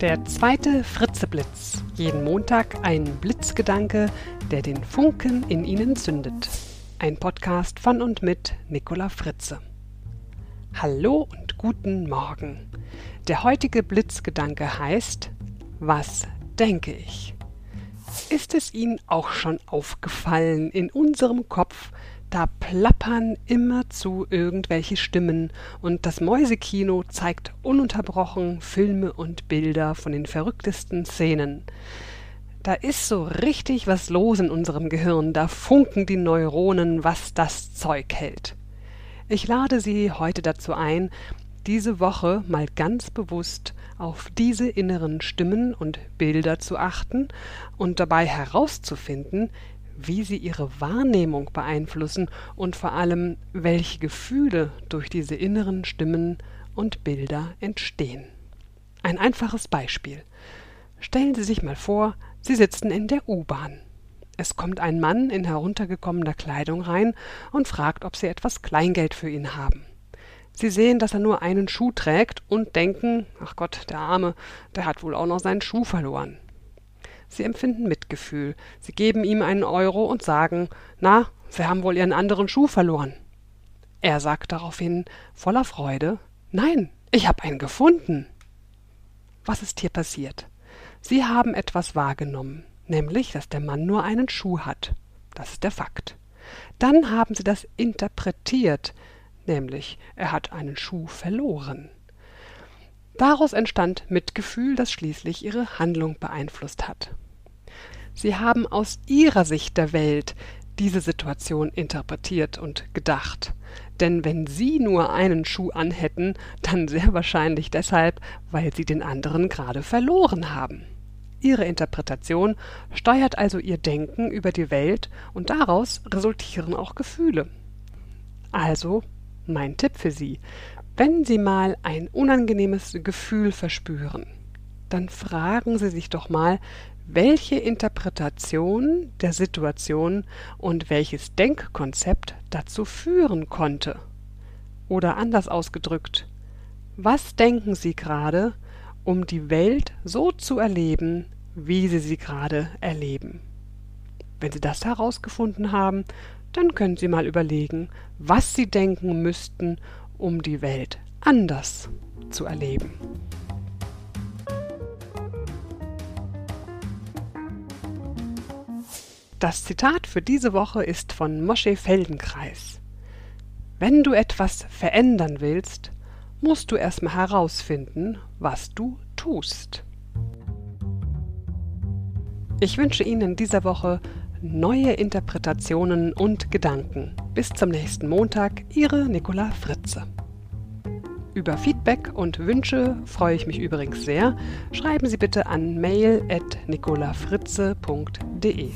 Der zweite Fritzeblitz. Jeden Montag ein Blitzgedanke, der den Funken in Ihnen zündet. Ein Podcast von und mit Nicola Fritze. Hallo und guten Morgen. Der heutige Blitzgedanke heißt Was denke ich? Ist es Ihnen auch schon aufgefallen, in unserem Kopf da plappern immerzu irgendwelche Stimmen und das Mäusekino zeigt ununterbrochen Filme und Bilder von den verrücktesten Szenen. Da ist so richtig was los in unserem Gehirn, da funken die Neuronen, was das Zeug hält. Ich lade Sie heute dazu ein, diese Woche mal ganz bewusst auf diese inneren Stimmen und Bilder zu achten und dabei herauszufinden, wie sie ihre Wahrnehmung beeinflussen und vor allem, welche Gefühle durch diese inneren Stimmen und Bilder entstehen. Ein einfaches Beispiel. Stellen Sie sich mal vor, Sie sitzen in der U-Bahn. Es kommt ein Mann in heruntergekommener Kleidung rein und fragt, ob Sie etwas Kleingeld für ihn haben. Sie sehen, dass er nur einen Schuh trägt und denken, ach Gott, der Arme, der hat wohl auch noch seinen Schuh verloren. Sie empfinden Mitgefühl. Sie geben ihm einen Euro und sagen, na, Sie haben wohl Ihren anderen Schuh verloren. Er sagt daraufhin voller Freude, nein, ich habe einen gefunden. Was ist hier passiert? Sie haben etwas wahrgenommen, nämlich, dass der Mann nur einen Schuh hat. Das ist der Fakt. Dann haben Sie das interpretiert, nämlich, er hat einen Schuh verloren. Daraus entstand Mitgefühl, das schließlich ihre Handlung beeinflusst hat. Sie haben aus ihrer Sicht der Welt diese Situation interpretiert und gedacht. Denn wenn Sie nur einen Schuh anhätten, dann sehr wahrscheinlich deshalb, weil Sie den anderen gerade verloren haben. Ihre Interpretation steuert also Ihr Denken über die Welt und daraus resultieren auch Gefühle. Also mein Tipp für Sie, wenn Sie mal ein unangenehmes Gefühl verspüren, dann fragen Sie sich doch mal, welche Interpretation der Situation und welches Denkkonzept dazu führen konnte. Oder anders ausgedrückt, was denken Sie gerade, um die Welt so zu erleben, wie Sie sie gerade erleben? Wenn Sie das herausgefunden haben, dann können Sie mal überlegen, was Sie denken müssten, um die Welt anders zu erleben. Das Zitat für diese Woche ist von Mosche Feldenkreis. Wenn du etwas verändern willst, musst du erstmal herausfinden, was du tust. Ich wünsche Ihnen in dieser Woche neue Interpretationen und Gedanken. Bis zum nächsten Montag, Ihre Nicola Fritze. Über Feedback und Wünsche freue ich mich übrigens sehr. Schreiben Sie bitte an mail.nicolafritze.de.